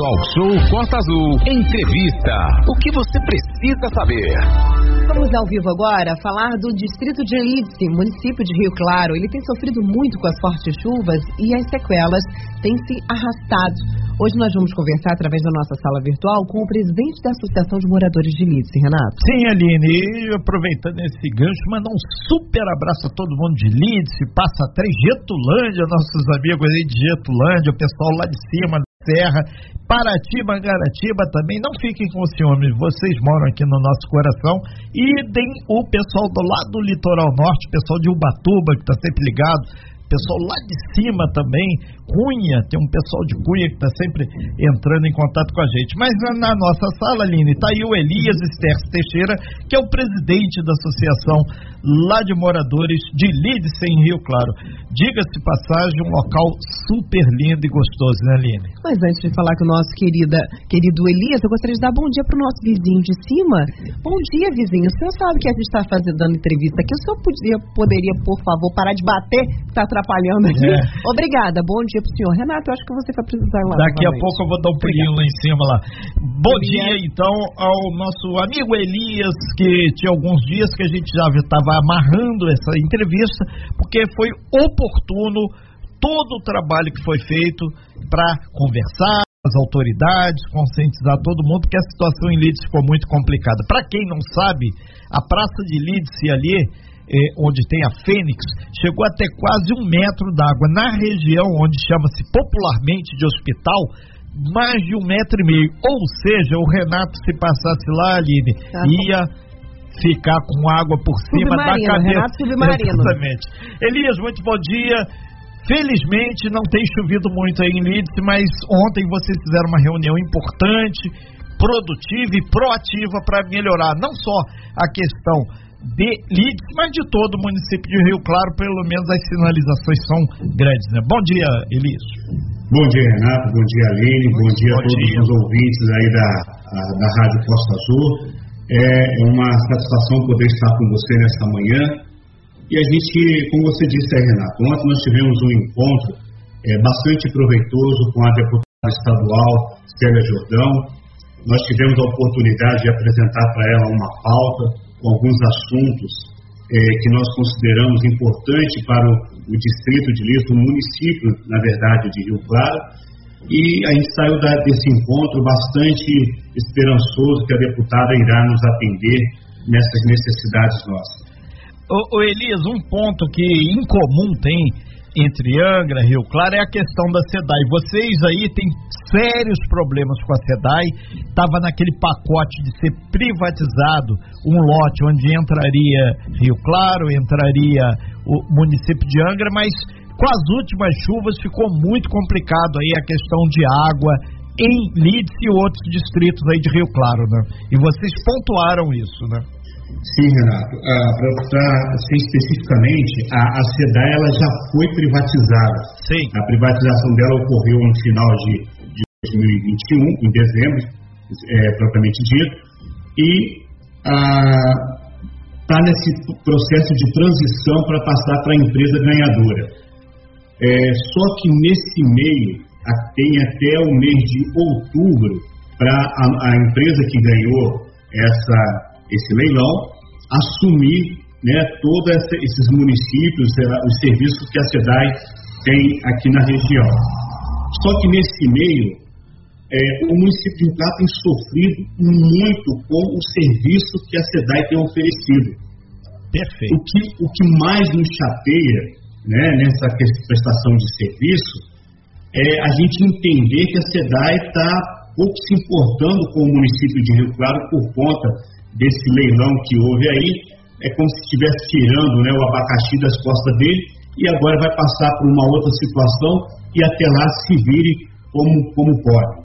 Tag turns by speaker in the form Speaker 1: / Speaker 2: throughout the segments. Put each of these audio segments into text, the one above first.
Speaker 1: Talk Show Costa Azul. Entrevista. O que você precisa saber?
Speaker 2: Vamos ao vivo agora falar do distrito de Elídice, município de Rio Claro. Ele tem sofrido muito com as fortes chuvas e as sequelas têm se arrastado. Hoje nós vamos conversar através da nossa sala virtual com o presidente da Associação de Moradores de Lídice, Renato.
Speaker 3: Sim, Aline, e aproveitando esse gancho, mandar um super abraço a todo mundo de Lídice, Passa Três, Getulândia, nossos amigos aí de Getulândia, o pessoal lá de cima da terra, Paraty, Mangaratiba também, não fiquem com ciúmes, vocês moram aqui no nosso coração, e o pessoal do lado do litoral norte, pessoal de Ubatuba, que está sempre ligado, pessoal lá de cima também, Cunha, tem um pessoal de Cunha que está sempre entrando em contato com a gente. Mas na, nossa sala, Aline, está aí o Elias Sterz Teixeira, que é o presidente da associação lá de moradores de Lídice, em Rio Claro. Diga-se passagem, um local super lindo e gostoso, né, Aline?
Speaker 2: Mas antes de falar com o nosso querida, querido Elias, eu gostaria de dar bom dia para o nosso vizinho de cima. Bom dia, vizinho. O senhor sabe que a gente está fazendo dando entrevista aqui. O senhor podia, poderia, por favor, parar de bater? Está atrapalhando aqui. É. Obrigada. Bom dia pro senhor. Renato, eu acho que você vai precisar lá.
Speaker 3: Daqui novamente. a pouco eu vou dar um pulinho lá em cima lá. Bom dia, então, ao nosso amigo Elias, que tinha alguns dias que a gente já estava amarrando essa entrevista, porque foi oportuno todo o trabalho que foi feito para conversar as autoridades, conscientizar todo mundo, porque a situação em Lídice ficou muito complicada. Para quem não sabe, a praça de Lídice ali eh, onde tem a Fênix, chegou até quase um metro d'água. Na região onde chama-se popularmente de hospital, mais de um metro e meio. Ou seja, o Renato, se passasse lá, Aline, tá ia ficar com água por cima da cabeça.
Speaker 2: Renato submarino.
Speaker 3: Exatamente. Elias, muito bom dia. Felizmente não tem chovido muito aí em Leeds, mas ontem vocês fizeram uma reunião importante, produtiva e proativa para melhorar não só a questão de Leeds, mas de todo o município de Rio Claro, pelo menos as sinalizações são grandes, né? Bom dia, Elias.
Speaker 4: Bom dia, Renato. Bom dia, Aline. Bom, bom dia a todos dia. os ouvintes aí da, a, da Rádio Costa Azul. É uma satisfação poder estar com você nessa manhã. E a gente, como você disse aí, Renato, ontem nós tivemos um encontro é, bastante proveitoso com a deputada estadual Célia Jordão. Nós tivemos a oportunidade de apresentar para ela uma pauta alguns assuntos é, que nós consideramos importantes para o, o distrito de Lisboa, o município, na verdade, de Rio Claro, e a gente saiu da, desse encontro bastante esperançoso que a deputada irá nos atender nessas necessidades nossas.
Speaker 3: O, o Elias, um ponto que em comum tem entre Angra, Rio Claro, é a questão da SEDAI. Vocês aí têm sérios problemas com a SEDAI. Estava naquele pacote de ser privatizado um lote onde entraria Rio Claro, entraria o município de Angra, mas com as últimas chuvas ficou muito complicado aí a questão de água em Leeds e outros distritos aí de Rio Claro, né? E vocês pontuaram isso, né?
Speaker 4: Sim, Renato. Ah, Para ser especificamente, a, a SEDAI ela já foi privatizada.
Speaker 3: Sim.
Speaker 4: A privatização dela ocorreu no final de, de 2021, em dezembro, é, propriamente dito, e está ah, nesse processo de transição para passar para a empresa ganhadora. É, só que nesse meio, tem até o mês de outubro para a, a empresa que ganhou essa esse leilão, assumir né, todos esses municípios, os serviços que a SEDAI tem aqui na região. Só que nesse meio, é, o município de Rio tem sofrido muito com o serviço que a SEDAI tem oferecido.
Speaker 3: Perfeito.
Speaker 4: O que, o que mais nos chateia né, nessa prestação de serviço é a gente entender que a SEDAI está pouco se importando com o município de Rio Claro por conta desse leilão que houve aí, é como se estivesse tirando né, o abacaxi das costas dele e agora vai passar por uma outra situação e até lá se vire como, como pode.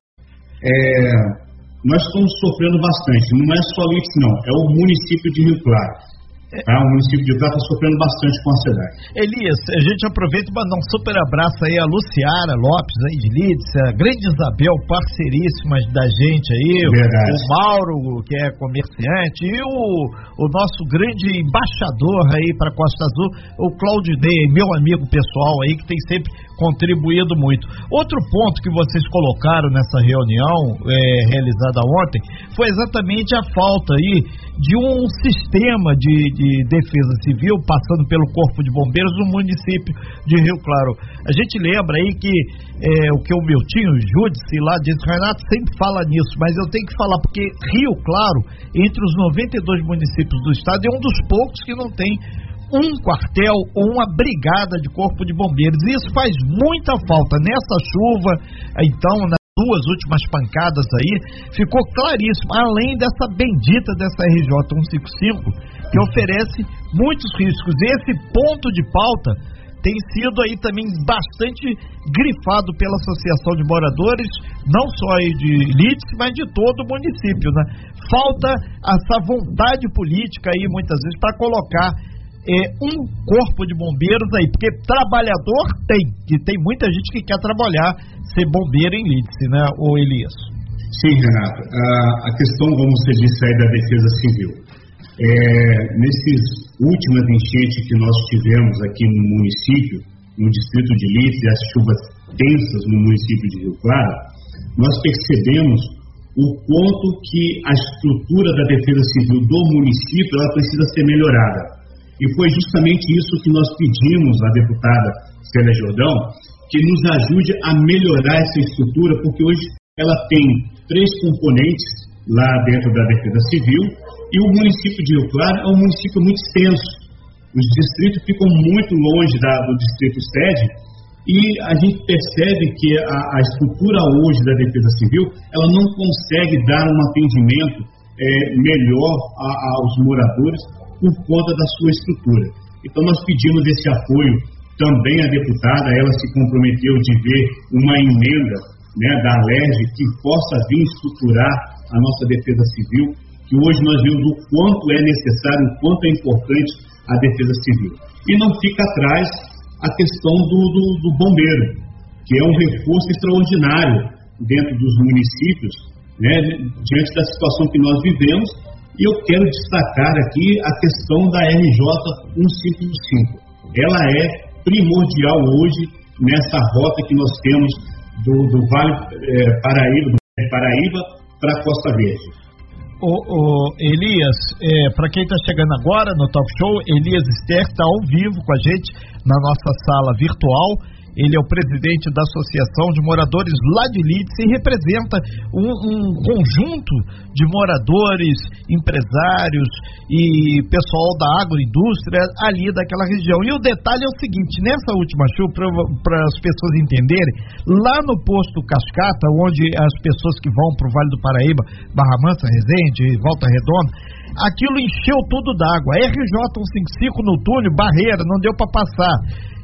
Speaker 4: É, nós estamos sofrendo bastante, não é só isso não, é o município de Rio Claro. Tá? O município de Itaú está sofrendo bastante com a cidade.
Speaker 3: Elias, a gente aproveita e mandar um super abraço aí a Luciara Lopes aí de Lídice, a grande Isabel, parceiríssima da gente aí,
Speaker 4: Verdade.
Speaker 3: o Mauro, que é comerciante, e o, o nosso grande embaixador aí para Costa Azul, o Claudinei, meu amigo pessoal aí, que tem sempre contribuído muito. Outro ponto que vocês colocaram nessa reunião é, realizada ontem foi exatamente a falta aí de um sistema de, de, defesa civil passando pelo Corpo de Bombeiros no município de Rio Claro. A gente lembra aí que é, o que o meu tio, o Júdice lá, disse, Renato sempre fala nisso, mas eu tenho que falar porque Rio Claro, entre os 92 municípios do estado, é um dos poucos que não tem um quartel ou uma brigada de corpo de bombeiros. E isso faz muita falta. Nessa chuva, então, nas duas últimas pancadas aí, ficou claríssimo, além dessa bendita dessa RJ 155, que oferece muitos riscos. Esse ponto de pauta tem sido aí também bastante grifado pela Associação de Moradores, não só aí de Lídice, mas de todo o município, né? Falta essa vontade política aí, muitas vezes, para colocar é, um corpo de bombeiros aí, porque trabalhador tem, e tem muita gente que quer trabalhar, ser bombeiro em Lídice, né, o Elias?
Speaker 4: Sim, Renato. A, questão, como você disse aí, da defesa civil. É, nesses últimas enchentes que nós tivemos aqui no município, no distrito de Lídice, as chuvas tensas no município de Rio Claro, nós percebemos o quanto que a estrutura da defesa civil do município ela precisa ser melhorada. E foi justamente isso que nós pedimos à deputada Célia Jordão, que nos ajude a melhorar essa estrutura, porque hoje ela tem três componentes lá dentro da Defesa Civil e o município de Rio Claro é um município muito extenso. Os distritos ficam muito longe da, do distrito sede e a gente percebe que a, a, estrutura hoje da Defesa Civil ela não consegue dar um atendimento é, melhor a, aos moradores por conta da sua estrutura. Então, nós pedimos esse apoio também à deputada, ela se comprometeu de ver uma emenda né, da LERJ que possa vir estruturar a nossa defesa civil, que hoje nós vemos o quanto é necessário, o quanto é importante a defesa civil. E não fica atrás a questão do, do, do bombeiro, que é um reforço extraordinário dentro dos municípios, né, diante da situação que nós vivemos e eu quero destacar aqui a questão da RJ 155. Ela é primordial hoje nessa rota que nós temos do, do Vale é, Paraíba, do Paraíba para Costa Verde.
Speaker 3: O, o Elias, é, para quem está chegando agora no Talk Show, Elias Ster está ao vivo com a gente na nossa sala virtual ele é o presidente da Associação de Moradores lá de Leeds e representa um, um conjunto de moradores, empresários e pessoal da agroindústria ali daquela região. E o detalhe é o seguinte: nessa última chuva, para as pessoas entenderem, lá no posto Cascata, onde as pessoas que vão para o Vale do Paraíba, Barra Mansa, Resende, Volta Redonda, aquilo encheu tudo d'água. RJ 155 no túnel, barreira, não deu para passar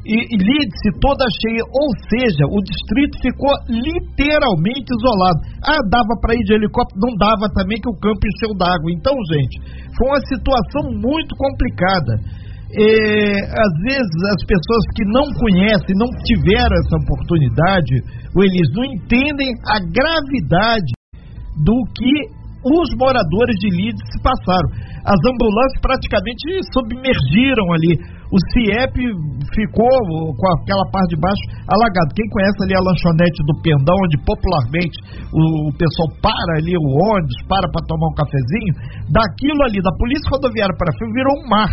Speaker 3: e, e Lídice toda cheia, ou seja, o distrito ficou literalmente isolado. Ah, dava para ir de helicóptero? Não dava também que o campo encheu d'água. Então, gente, foi uma situação muito complicada. É, às vezes as pessoas que não conhecem, não tiveram essa oportunidade, eles não entendem a gravidade do que os moradores de Leeds passaram. As ambulâncias praticamente submergiram ali. O CIEP ficou com aquela parte de baixo alagado. Quem conhece ali a lanchonete do Pendão, onde popularmente o pessoal para ali, o ônibus, para para tomar um cafezinho, daquilo ali, da Polícia Rodoviária para frente, virou um mar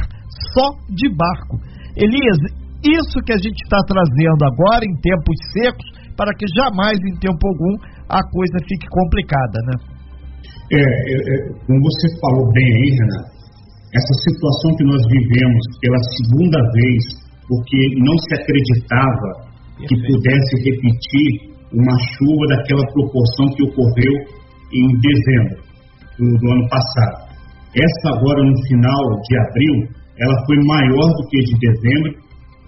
Speaker 3: só de barco. Elias, isso que a gente está trazendo agora em tempos secos, para que jamais em tempo algum a coisa fique complicada, né?
Speaker 4: É, é, é, como você falou bem aí, Renato, essa situação que nós vivemos pela segunda vez, porque não se acreditava que pudesse repetir uma chuva daquela proporção que ocorreu em dezembro do, do ano passado. Essa agora, no final de abril, ela foi maior do que a de dezembro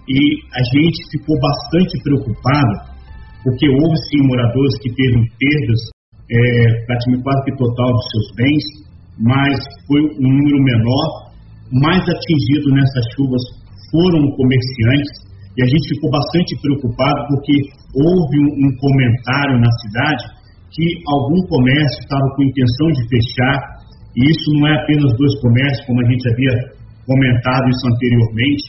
Speaker 4: e a gente ficou bastante preocupado, porque houve sim moradores que teve perdas é, praticamente quase que total dos seus bens, mas foi um número menor. Mais atingido nessas chuvas foram comerciantes e a gente ficou bastante preocupado porque houve um, comentário na cidade que algum comércio estava com intenção de fechar e isso não é apenas dois comércios, como a gente havia comentado isso anteriormente.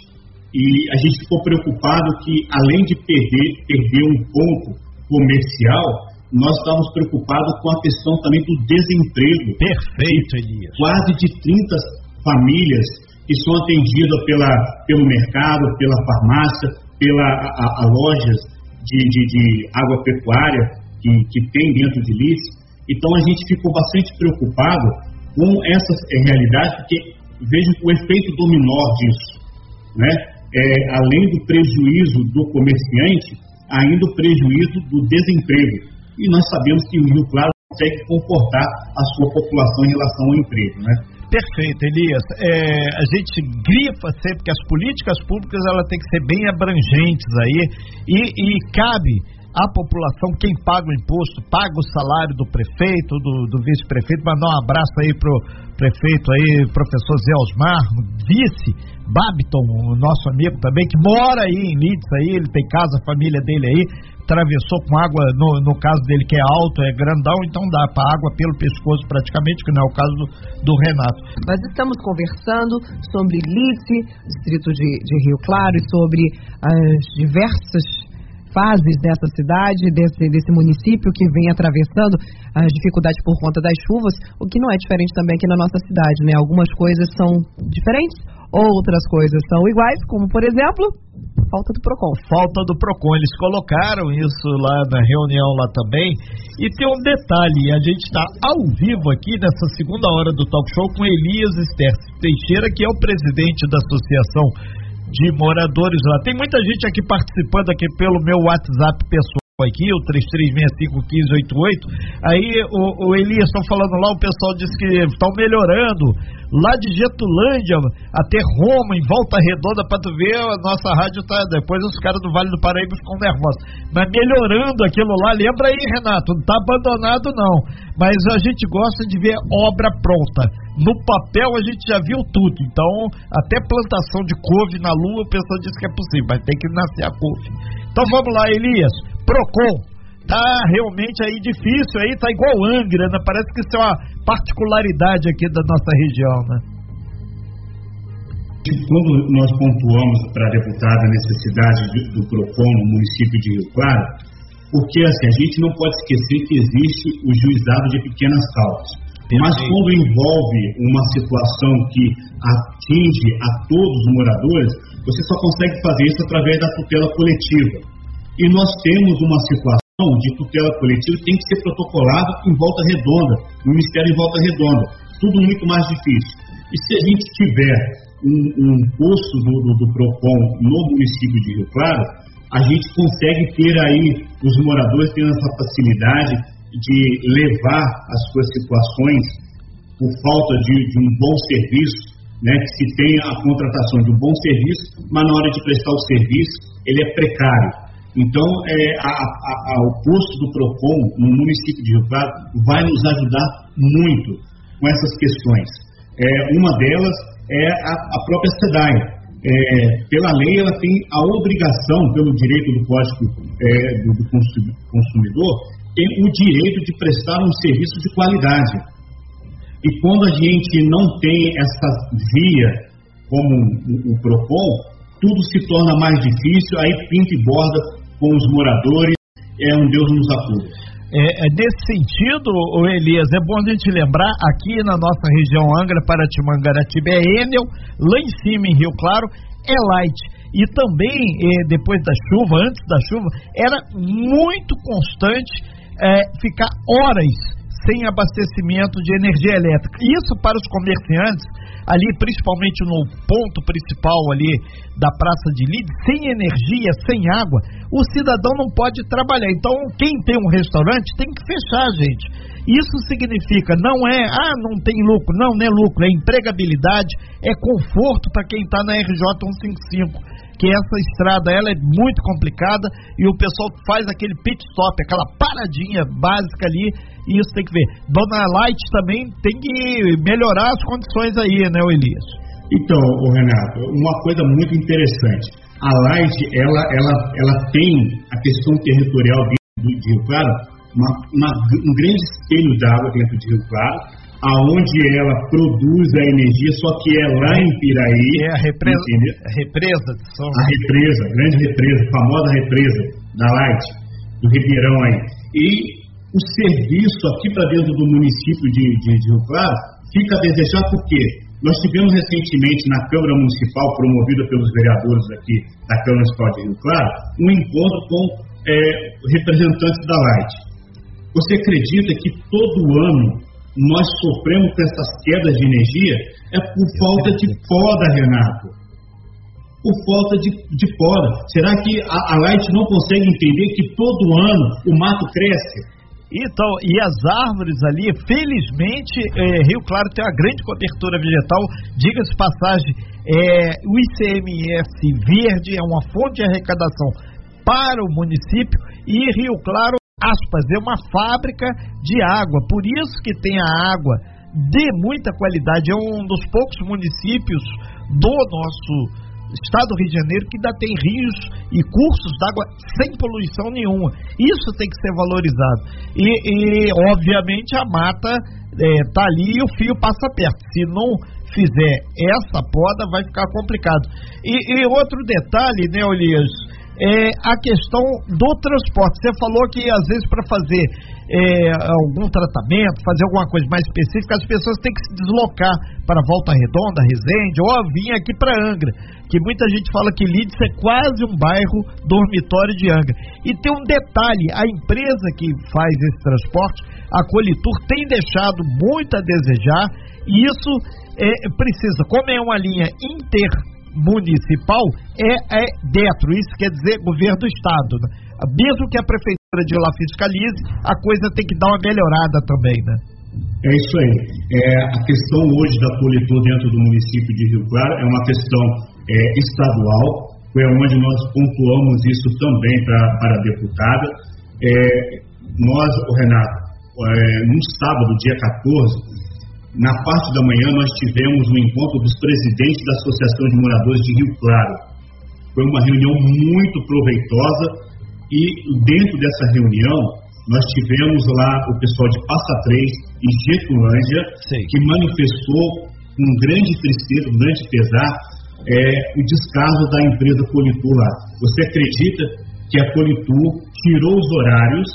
Speaker 4: e a gente ficou preocupado que, além de perder, perder um ponto comercial, nós estávamos preocupados com a questão também do desemprego.
Speaker 3: Perfeito, Elias.
Speaker 4: Quase de 30 famílias que são atendidas pela, pelo mercado, pela farmácia, pela a, a lojas de, de, de agropecuária que, que tem dentro de Lice. Então a gente ficou bastante preocupado com essas realidades, porque vejam o efeito dominó disso. Né? É, além do prejuízo do comerciante, ainda o prejuízo do desemprego. E nós sabemos que o Rio Claro consegue comportar a sua população em relação ao emprego. Né?
Speaker 3: Perfeito, Elias. É, a gente grifa sempre que as políticas públicas ela tem que ser bem abrangentes aí e, e cabe à população, quem paga o imposto, paga o salário do prefeito, do, do vice-prefeito. Mandar um abraço aí pro prefeito aí, professor Zé Osmar, vice Babiton, nosso amigo também, que mora aí em Leeds aí, ele tem casa, a família dele aí, atravessou com água, no, no caso dele que é alto, é grandão, então dá para água pelo pescoço praticamente, que não é o caso do, do Renato.
Speaker 2: Nós estamos conversando sobre Leeds, distrito de, de Rio Claro, e sobre as diversas fases dessa cidade, desse, desse município que vem atravessando as dificuldades por conta das chuvas, o que não é diferente também aqui na nossa cidade, né? Algumas coisas são diferentes, outras coisas são iguais, como por exemplo, falta do PROCON.
Speaker 3: Falta do PROCON, eles colocaram isso lá na reunião lá também. E tem um detalhe, a gente está ao vivo aqui nessa segunda hora do talk show com Elias Esther Teixeira, que é o presidente da Associação de moradores lá. Tem muita gente aqui participando aqui pelo meu WhatsApp pessoal aqui, o 33651588. Aí o, o Elias estão falando lá, o pessoal disse que estão melhorando. Lá de Getulândia até Roma, em Volta Redonda, para tu ver, a nossa rádio tá. Depois os caras do Vale do Paraíba ficam nervosos. Mas melhorando aquilo lá, lembra aí, Renato, não tá abandonado não. Mas a gente gosta de ver obra pronta. No papel a gente já viu tudo. Então, até plantação de couve na lua, o pessoal disse que é possível, mas tem que nascer a couve. Então vamos lá, Elias. Procon, tá realmente aí difícil aí, tá igual Angra, né? Parece que isso é uma particularidade aqui da nossa região, né?
Speaker 4: Quando nós pontuamos para a deputada a necessidade do PROCON no município de Rio Claro, porque assim, a gente não pode esquecer que existe o juizado de pequenas causas. Mas quando envolve uma situação que atinge a todos os moradores, você só consegue fazer isso através da tutela coletiva. E nós temos uma situação de tutela coletiva que tem que ser protocolado em volta redonda, no Ministério em volta redonda. Tudo muito mais difícil. E se a gente tiver um, um posto do, do, do PROCON no município de Rio Claro, a gente consegue ter aí os moradores tendo essa facilidade de levar as suas situações por falta de, de um bom serviço, né, que se tem a contratação de um bom serviço, mas na hora de prestar o serviço ele é precário. Então, é, a, a, a, o posto do PROCON no município de Rio Claro vai nos ajudar muito com essas questões. É, uma delas é a, a própria SEDAI. É, pela lei, ela tem a obrigação, pelo direito do Código é, do, do Consumidor, tem o direito de prestar um serviço de qualidade. E quando a gente não tem essa via como o, o PROCON, tudo se torna mais difícil, aí pinta e borda com os moradores, é um Deus nos acuda.
Speaker 3: É, é, nesse sentido, o Elias, é bom a gente lembrar, aqui na nossa região Angra, Paratimangaratíba é Enel, lá em cima em Rio Claro é Light. E também, é, depois da chuva, antes da chuva, era muito constante é, ficar horas sem abastecimento de energia elétrica. Isso para os comerciantes ali principalmente no ponto principal ali da Praça de Lide, sem energia, sem água, o cidadão não pode trabalhar. Então, quem tem um restaurante tem que fechar, gente. Isso significa, não é, ah, não tem lucro, não, não é lucro, é empregabilidade, é conforto para quem está na RJ 155 que essa estrada ela é muito complicada e o pessoal faz aquele pit stop, aquela paradinha básica ali, e isso tem que ver. Dona Light também tem que melhorar as condições aí, né, Elias?
Speaker 4: Então, Renato, uma coisa muito interessante. A Light, ela, ela, ela tem a questão territorial de, de Rio Claro, uma, uma, um grande espelho d'água dentro de Rio Claro, aonde ela produz a energia, só que é lá em Piraí.
Speaker 3: É a represa, a represa de São
Speaker 4: A represa, grande represa, famosa represa da Light, do Ribeirão aí. E o serviço aqui para dentro do município de, de, de Rio Claro fica a desejar porque nós tivemos recentemente na Câmara Municipal, promovida pelos vereadores aqui da Câmara Municipal de Rio Claro, um encontro com é, representantes da Light. Você acredita que todo ano nós sofremos com essas quedas de energia é por falta de poda, Renato. Por falta de, de poda. Será que a, a Light não consegue entender que todo ano o mato cresce?
Speaker 3: Então, e as árvores ali, felizmente, é, Rio Claro tem uma grande cobertura vegetal. Diga-se passagem, é, o ICMS verde é uma fonte de arrecadação para o município e Rio Claro aspas, é uma fábrica de água. Por isso que tem a água de muita qualidade. É um dos poucos municípios do nosso estado do Rio de Janeiro que ainda tem rios e cursos d'água sem poluição nenhuma. Isso tem que ser valorizado. E, e obviamente, a mata está é, ali e o fio passa perto. Se não fizer essa poda, vai ficar complicado. E, e outro detalhe, né, Elias? É a questão do transporte. Você falou que às vezes para fazer é, algum tratamento, fazer alguma coisa mais específica, as pessoas têm que se deslocar para Volta Redonda, Resende, ou vir aqui para Angra, que muita gente fala que Lídice é quase um bairro dormitório de Angra. E tem um detalhe, a empresa que faz esse transporte, a Colitur, tem deixado muito a desejar, e isso é, precisa, como é uma linha inter municipal é, é dentro, isso quer dizer governo do estado. Né? Mesmo que a prefeitura de lá fiscalize, a coisa tem que dar uma melhorada também, né?
Speaker 4: É isso aí. É, a questão hoje da Politur dentro do município de Rio Claro é uma questão é, estadual, foi onde nós pontuamos isso também pra, para a deputada. É, nós, o Renato, é, no sábado, dia 14, na parte da manhã, nós tivemos um encontro dos presidentes da Associação de Moradores de Rio Claro. Foi uma reunião muito proveitosa e, dentro dessa reunião, nós tivemos lá o pessoal de Passa Três e Getulândia, Sim. que manifestou com grande tristeza, com grande pesar, é, o descaso da empresa Politur lá. Você acredita que a Politur tirou os horários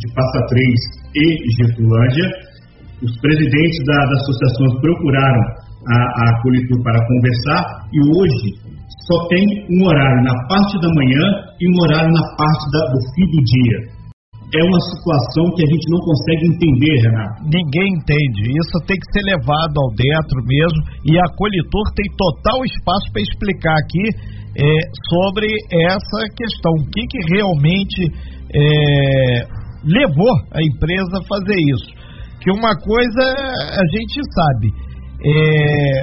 Speaker 4: de Passa Três e Getulândia os presidentes da, das associações procuraram a, a para conversar e hoje só tem um horário na parte da manhã e um horário na parte da, do fim do dia. É uma situação que a gente não consegue entender, Renato.
Speaker 3: Ninguém entende. Isso tem que ser levado ao dentro mesmo. E a Colitur tem total espaço para explicar aqui é, sobre essa questão. O que, que realmente é, levou a empresa a fazer isso. Que uma coisa a gente sabe, é,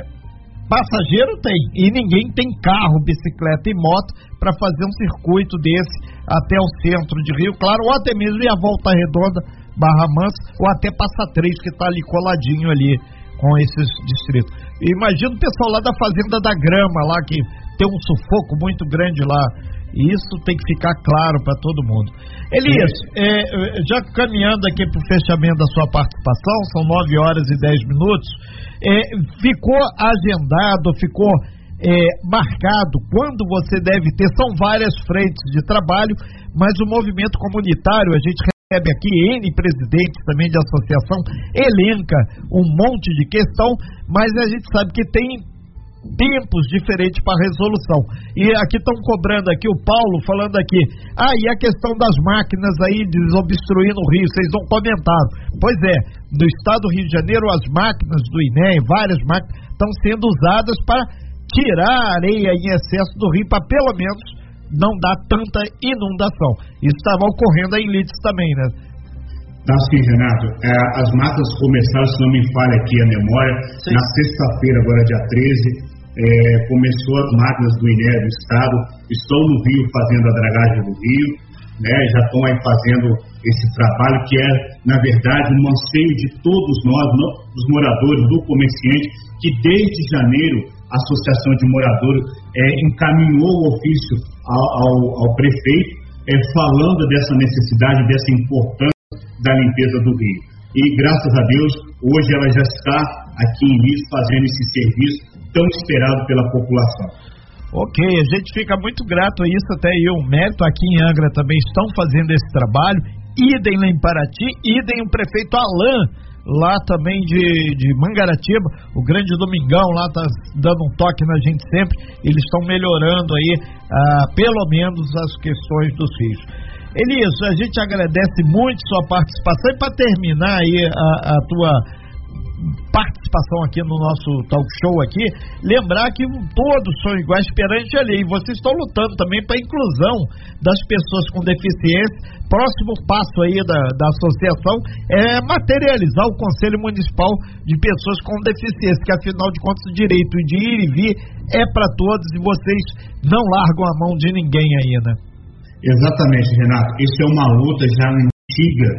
Speaker 3: passageiro tem e ninguém tem carro, bicicleta e moto para fazer um circuito desse até o centro de Rio Claro ou até mesmo ir a Volta Redonda, Barra Mansa ou até Passa Três que está ali coladinho ali com esses distritos. Imagina o pessoal lá da Fazenda da Grama lá que tem um sufoco muito grande lá isso tem que ficar claro para todo mundo. Elias, é, já caminhando aqui para o fechamento da sua participação, são 9 horas e 10 minutos, é, ficou agendado, ficou é, marcado quando você deve ter, são várias frentes de trabalho, mas o movimento comunitário, a gente recebe aqui N presidentes também de associação, elenca um monte de questão, mas a gente sabe que tem tempos diferentes para resolução. E aqui estão cobrando aqui o Paulo falando aqui. Ah, e a questão das máquinas aí desobstruindo o rio, vocês não comentaram. Pois é, no estado do Rio de Janeiro as máquinas do INEM, várias máquinas estão sendo usadas para tirar areia em excesso do rio para pelo menos não dar tanta inundação. Isso estava ocorrendo em Lides também, né?
Speaker 4: Tá sim, Renato. É, as máquinas começaram, se não me falha aqui a memória, sim. na sexta-feira, agora dia 13, é, começou as máquinas do INE do Estado, estão no Rio fazendo a dragagem do Rio, né, já estão aí fazendo esse trabalho que é, na verdade, um anseio de todos nós, dos moradores, do comerciante, que desde janeiro a Associação de Moradores é, encaminhou o ofício ao, ao, ao prefeito, é, falando dessa necessidade, dessa importância da limpeza do Rio. e graças a Deus, hoje ela já está aqui em Lis fazendo esse serviço tão esperado pela população.
Speaker 3: Ok, a gente fica muito grato a isso, até eu, mérito aqui em Angra também estão fazendo esse trabalho, idem lá em Paraty, idem o prefeito Alain, lá também de, de Mangaratiba, o grande Domingão lá tá dando um toque na gente sempre, eles estão melhorando aí, ah, pelo menos as questões dos rios. Elias, a gente agradece muito sua participação e para terminar aí a, a tua participação aqui no nosso talk show aqui, lembrar que todos são iguais perante a lei. Vocês estão lutando também para a inclusão das pessoas com deficiência. Próximo passo aí da, da associação é materializar o Conselho Municipal de Pessoas com Deficiência, que afinal de contas o direito de ir e vir é para todos e vocês não largam a mão de ninguém né?
Speaker 4: Exatamente, Renato. Isso é uma luta já antiga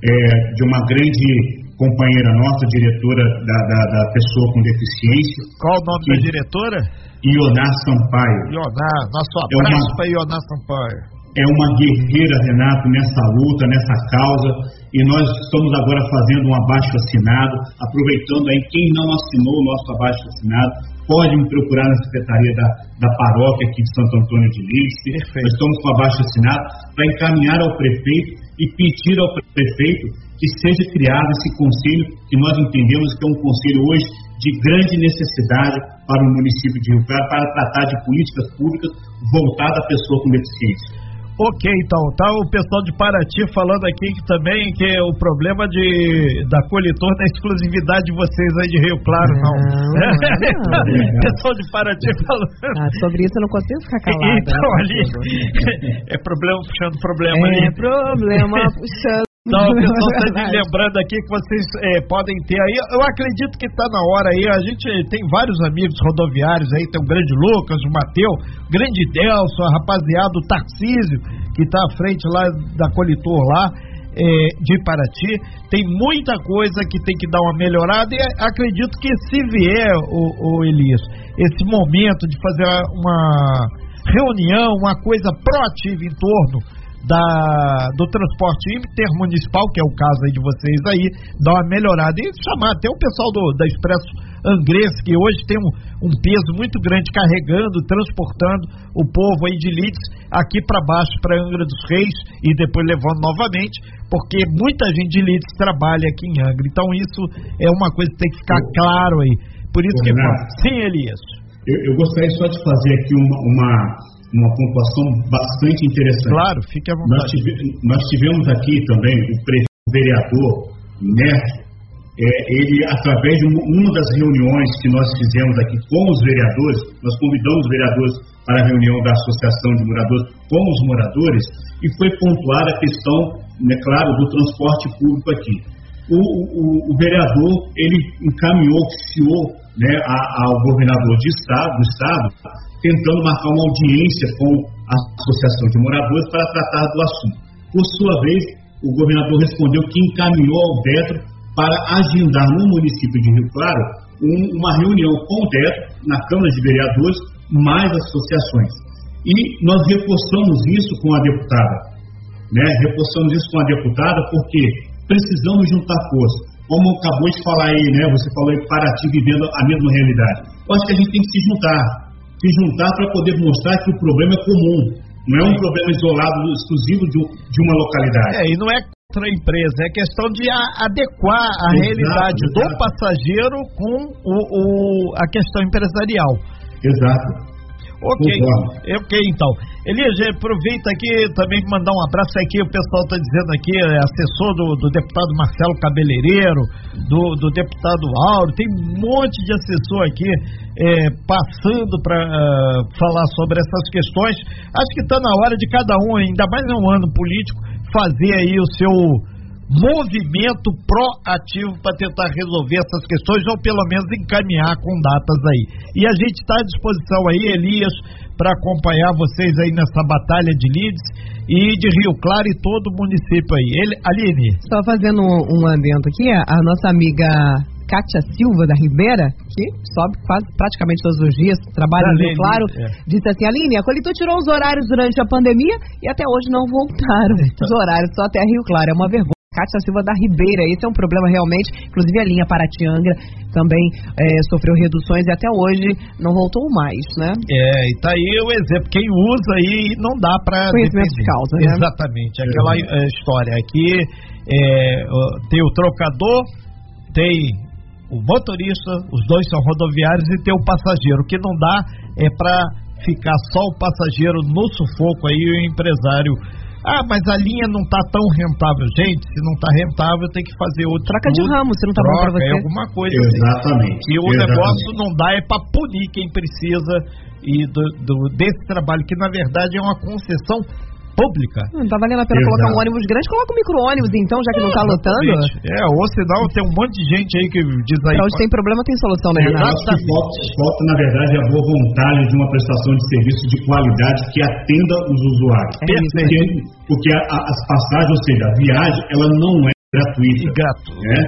Speaker 4: é, de uma grande companheira nossa, diretora da, da, da pessoa com deficiência.
Speaker 3: Qual o nome que... da diretora?
Speaker 4: Ioná Sampaio.
Speaker 3: Ioná, nosso abraço é uma... para Ioná Sampaio
Speaker 4: é uma guerreira, Renato, nessa luta, nessa causa, e nós estamos agora fazendo um abaixo assinado, aproveitando aí, quem não assinou o nosso abaixo assinado, pode me procurar na secretaria da, da paróquia aqui de Santo Antônio de Lídice. Nós estamos com abaixo assinado para encaminhar ao prefeito e pedir ao prefeito que seja criado esse conselho que nós entendemos que é um conselho hoje de grande necessidade para o município de Rio Claro para tratar de políticas públicas voltadas à pessoa com deficiência.
Speaker 3: Ok, então, tá o pessoal de Paraty falando aqui que também que é o problema de, da coletor da exclusividade de vocês aí de Rio Claro, não. não, não. pessoal de Paraty falando.
Speaker 2: Ah, sobre isso eu não consigo ficar calado.
Speaker 3: Então, né? ali, é problema puxando problema
Speaker 2: é
Speaker 3: ali.
Speaker 2: É problema puxando
Speaker 3: então, o pessoal está me lembrando aqui que vocês é, podem ter aí. Eu acredito que está na hora aí. A gente tem vários amigos rodoviários aí. Tem o grande Lucas, o Mateu, o grande Delson, a rapaziada, o Tarcísio, que está à frente lá da Colitor lá. É, de Paraty, tem muita coisa que tem que dar uma melhorada e acredito que se vier, o, o Elias, esse momento de fazer uma reunião, uma coisa proativa em torno da, do transporte intermunicipal, que é o caso aí de vocês aí, dar uma melhorada e chamar até o pessoal do, da Expresso Angrense, que hoje tem um, um peso muito grande carregando, transportando o povo aí de Leeds aqui para baixo, para Angra dos Reis e depois levando novamente, porque muita gente de Leeds trabalha aqui em Angra. Então isso é uma coisa que tem que ficar claro aí. Por isso que. Sim, Elias.
Speaker 4: Eu, eu, gostaria só de fazer aqui uma, uma uma pontuação bastante interessante.
Speaker 3: Claro, fique à vontade.
Speaker 4: Nós, tive, nós tivemos aqui também o, vereador Neto, é, ele, através de uma das reuniões que nós fizemos aqui com os vereadores, nós convidamos os vereadores para a reunião da Associação de Moradores com os moradores, e foi pontuar a questão, né, claro, do transporte público aqui. O, o, o vereador, ele encaminhou, oficiou né, ao governador de estado, do estado, tentando marcar uma audiência com a Associação de Moradores para tratar do assunto. Por sua vez, o governador respondeu que encaminhou ao DETRO para agendar no município de Rio Claro um, uma reunião com o DETRO, na Câmara de Vereadores, mais associações. E nós reforçamos isso com a deputada. Né? Reforçamos isso com a deputada porque precisamos juntar força como acabou de falar aí, né? Você falou aí Paraty vivendo a mesma realidade. Eu acho que a gente tem que se juntar, se juntar para poder mostrar que o problema é comum, não é um problema isolado, exclusivo de, de uma localidade.
Speaker 3: É, e não é contra a empresa, é questão de adequar a exato, realidade exato. do passageiro com o, o, a questão empresarial.
Speaker 4: Exato.
Speaker 3: Ok, ok então. Elias, aproveita aqui também para mandar um abraço aqui, o pessoal está dizendo aqui, é assessor do, do, deputado Marcelo Cabeleireiro, do, do deputado Auro, tem um monte de assessor aqui é, passando para uh, ah, falar sobre essas questões. Acho que está na hora de cada um, ainda mais em um ano político, fazer aí o seu movimento proativo para tentar resolver essas questões ou pelo menos encaminhar com datas aí. E a gente está à disposição aí, Elias, para acompanhar vocês aí nessa batalha de Leeds e de Rio Claro e todo o município aí. Ele, Aline.
Speaker 2: Só fazendo um, um adendo aqui, a nossa amiga Kátia Silva da Ribeira, que sobe quase praticamente todos os dias, trabalha no Rio Claro, é. disse assim: Aline, a Colito tirou os horários durante a pandemia e até hoje não voltaram os horários, só até Rio Claro. É uma vergonha. Cátia Silva da Ribeira. Esse é um problema realmente. Inclusive a linha Paratiangra também é, sofreu reduções e até hoje não voltou mais, né?
Speaker 3: É, e tá aí o exemplo. Quem usa aí não dá para.
Speaker 2: Conhecimento de causa, né?
Speaker 3: Exatamente. Aquela é. história. Aqui é, tem o trocador, tem o motorista, os dois são rodoviários e tem o passageiro. O que não dá é para ficar só o passageiro no sufoco aí o empresário ah, mas a linha não está tão rentável. Gente, se não está rentável, tem que fazer outra
Speaker 2: Troca de ramo, se não está bom para você.
Speaker 3: É alguma coisa.
Speaker 4: Exatamente.
Speaker 3: Assim. E o
Speaker 4: Exatamente.
Speaker 3: negócio não dá é para punir quem precisa e do, do, desse trabalho, que na verdade é uma concessão pública.
Speaker 2: Não tá valendo a pena Exato. colocar um ônibus grande, coloca um micro-ônibus, então, já que é, não tá lotando.
Speaker 3: É, ou senão tem um monte de gente aí que diz aí.
Speaker 2: Pra onde tem problema tem solução, né, Renato?
Speaker 4: Falta, falta, na verdade, a boa vontade de uma prestação de serviço de qualidade que atenda os usuários. É porque, porque a, a, as passagens, ou seja, a viagem, ela não é gratuita. E
Speaker 3: grato.
Speaker 4: Né?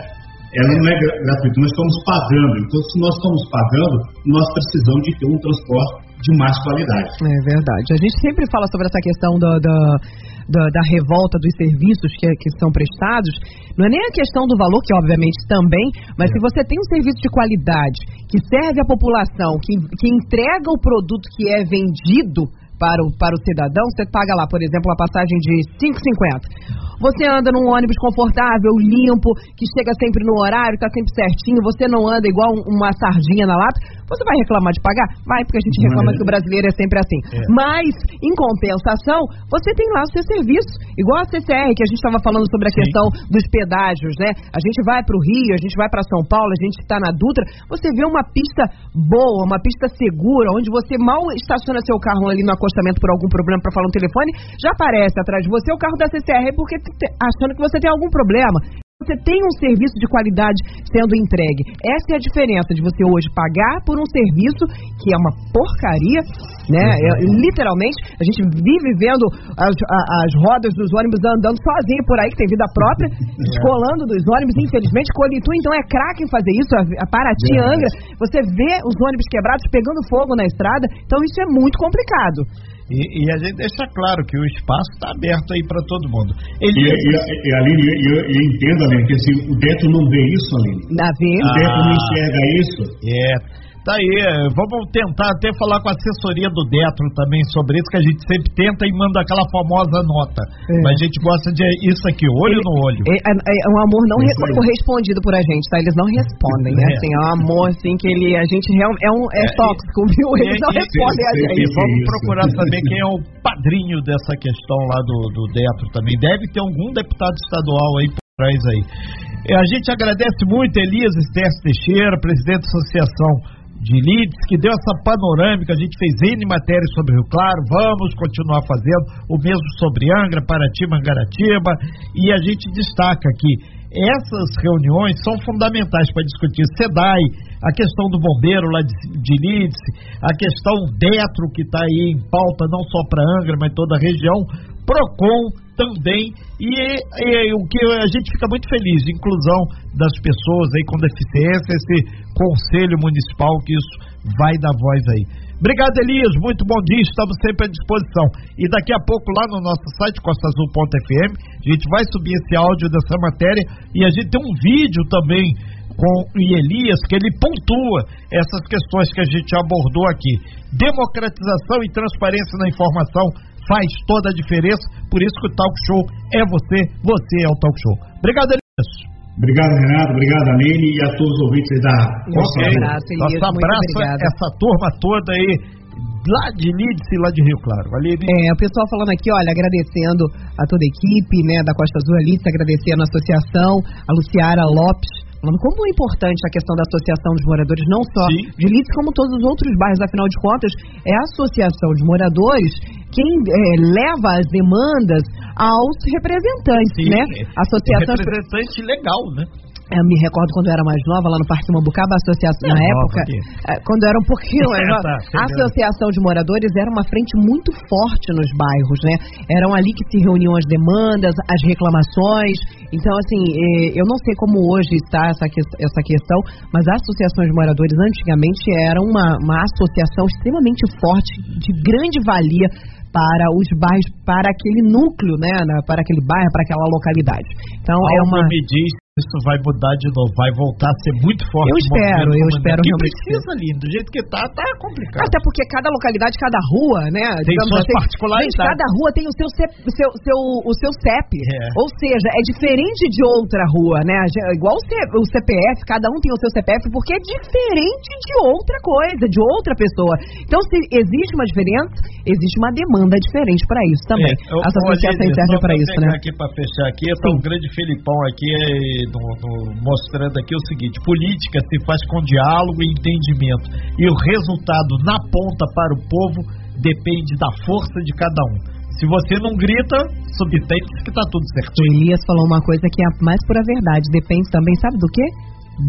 Speaker 4: Ela não é gratuita, nós estamos pagando. Então, se nós estamos pagando, nós precisamos de ter um transporte de mais qualidade.
Speaker 2: É verdade. A gente sempre fala sobre essa questão da, da, da, da revolta dos serviços que, que são prestados. Não é nem a questão do valor, que obviamente também, mas é. se você tem um serviço de qualidade que serve à população, que, que entrega o produto que é vendido para o, para o cidadão, você paga lá, por exemplo, a passagem de 5,50. Você anda num ônibus confortável, limpo, que chega sempre no horário, está sempre certinho, você não anda igual uma sardinha na lata, você vai reclamar de pagar? Vai, porque a gente reclama que o brasileiro é sempre assim. É. Mas, em compensação, você tem lá o seu serviço, igual a CCR, que a gente estava falando sobre a Sim. questão dos pedágios, né? A gente vai para o Rio, a gente vai para São Paulo, a gente está na Dutra, você vê uma pista boa, uma pista segura, onde você mal estaciona seu carro ali no acostamento por algum problema para falar no telefone, já aparece atrás de você o carro da CCR, porque achando que você tem algum problema. Você tem um serviço de qualidade sendo entregue. Essa é a diferença de você hoje pagar por um serviço que é uma porcaria, né? É, literalmente, a gente vive vendo as, as rodas dos ônibus andando sozinho por aí, que tem vida própria, descolando dos ônibus. Infelizmente, Colitu, então, é craque em fazer isso. A Paraty, Angra, você vê os ônibus quebrados pegando fogo na estrada. Então, isso é muito complicado.
Speaker 3: E, e, a gente deixa claro que o espaço está aberto aí para todo mundo.
Speaker 4: Ele... E, e, e Aline, eu, eu entendo, Aline, que assim, o Beto não vê isso, Aline.
Speaker 2: Na vê?
Speaker 4: O Beto não enxerga isso.
Speaker 3: É. Tá aí, é, vamos tentar até falar com a assessoria do Detro também sobre isso, que a gente sempre tenta e manda aquela famosa nota. É. Mas a gente gosta de isso aqui, olho Ele, no olho.
Speaker 2: É, é, é um amor não re correspondido por a gente, tá? Eles não respondem, né? É. Assim, é um amor assim que ele, a gente realmente é, um, é, tóxico, viu? Eles não respondem a gente.
Speaker 3: E vamos procurar saber quem é o padrinho dessa questão lá do, do Detro também. Deve ter algum deputado estadual aí por trás aí. A gente agradece muito Elias Esther Teixeira, presidente da Associação de leads, que deu essa panorâmica, a gente fez N matérias sobre Rio Claro, vamos continuar fazendo o mesmo sobre Angra, Paraty, Mangaratiba, e a gente destaca que essas reuniões são fundamentais para discutir SEDAI, a questão do bombeiro lá de, de Leeds, a questão Detro, que está aí em pauta não só para Angra, mas toda a região, PROCON também, e, e, o que a gente fica muito feliz, inclusão das pessoas aí com deficiência, esse conselho municipal que isso vai dar voz aí. Obrigado, Elias. Muito bom dia. Estamos sempre à disposição. E daqui a pouco, lá no nosso site, costaazul.fm, a gente vai subir esse áudio dessa matéria e a gente tem um vídeo também com o Elias, que ele pontua essas questões que a gente abordou aqui. Democratização e transparência na informação faz toda a diferença. Por isso que o Talk Show é você, você é o Talk Show. Obrigado, Elias.
Speaker 4: Obrigado, Renato. Obrigado, Aline e a todos os ouvintes da
Speaker 2: Nossa, um abraço, Elias.
Speaker 3: Nosso abraço essa turma toda aí lá de Leeds e lá de Rio Claro. Aline.
Speaker 2: É, o pessoal falando aqui, olha, agradecendo a toda a equipe, né, da Costa Azul Leeds, agradecendo a associação, a Luciara Lopes, como é importante a questão da associação dos moradores, não só Sim. de Leeds, como todos os outros bairros, afinal de contas, é a associação de moradores quem é, leva as demandas aos representantes, Sim, né?
Speaker 3: Associação... representante legal, né?
Speaker 2: Eu me recordo quando eu era mais nova, lá no Parque Mambucaba, a associação, é na época, é, quando eu era um pouquinho mais nova, a Associação de Moradores era uma frente muito forte nos bairros, né? Eram ali que se reuniam as demandas, as reclamações. Então, assim, é, eu não sei como hoje está essa, essa questão, mas a Associação de Moradores antigamente era uma, uma associação extremamente forte, de grande valia para os bairros, para aquele núcleo, né, para aquele bairro, para aquela localidade. Então é
Speaker 3: Algo
Speaker 2: uma
Speaker 3: me diz isso vai mudar de novo, vai voltar a ser muito forte.
Speaker 2: Eu espero, eu espero
Speaker 3: que
Speaker 2: realmente.
Speaker 3: precisa ali, do jeito que tá, tá complicado.
Speaker 2: Até porque cada localidade, cada rua, né?
Speaker 3: Tem suas
Speaker 2: assim,
Speaker 3: particularidades.
Speaker 2: Gente, cada rua tem o seu, CEP, seu, seu, o seu CEP.
Speaker 3: É.
Speaker 2: Ou seja, é diferente de outra rua, né? Igual o, o CPF, cada um tem o seu CPF, porque é diferente de outra coisa, de outra pessoa. Então, se existe uma diferença, existe uma demanda diferente para isso também.
Speaker 3: É, eu,
Speaker 2: As associações servem para isso, né?
Speaker 3: aqui para fechar aqui, tá um grande Filipão aqui é, no, no, mostrando aqui o seguinte: política se faz com diálogo e entendimento, e o resultado na ponta para o povo depende da força de cada um. Se você não grita, subtende que tá tudo certo.
Speaker 2: O Elias falou uma coisa que é a mais pura verdade. Depende também, sabe do quê?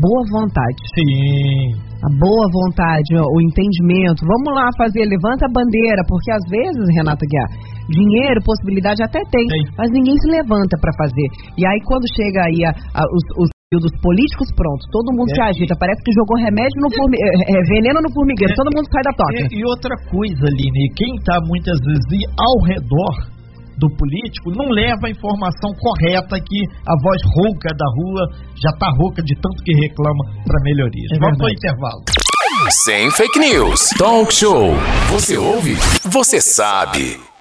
Speaker 2: Boa vontade.
Speaker 3: Sim.
Speaker 2: A boa vontade, o entendimento. Vamos lá fazer, levanta a bandeira, porque às vezes, Renata Guiar, dinheiro, possibilidade até tem,
Speaker 3: tem.
Speaker 2: mas ninguém se levanta para fazer. E aí quando chega aí a, a, os, os dos políticos, pronto, todo mundo é. se agita, parece que jogou remédio no formi é, veneno no formigueiro, é. todo mundo sai da toca.
Speaker 3: E, e outra coisa, Aline, quem está muitas vezes ao redor do político não leva a informação correta que a voz rouca da rua já está rouca de tanto que reclama para melhorias. É Vamos para o intervalo.
Speaker 1: Sem fake news. Talk show. Você ouve? Você sabe.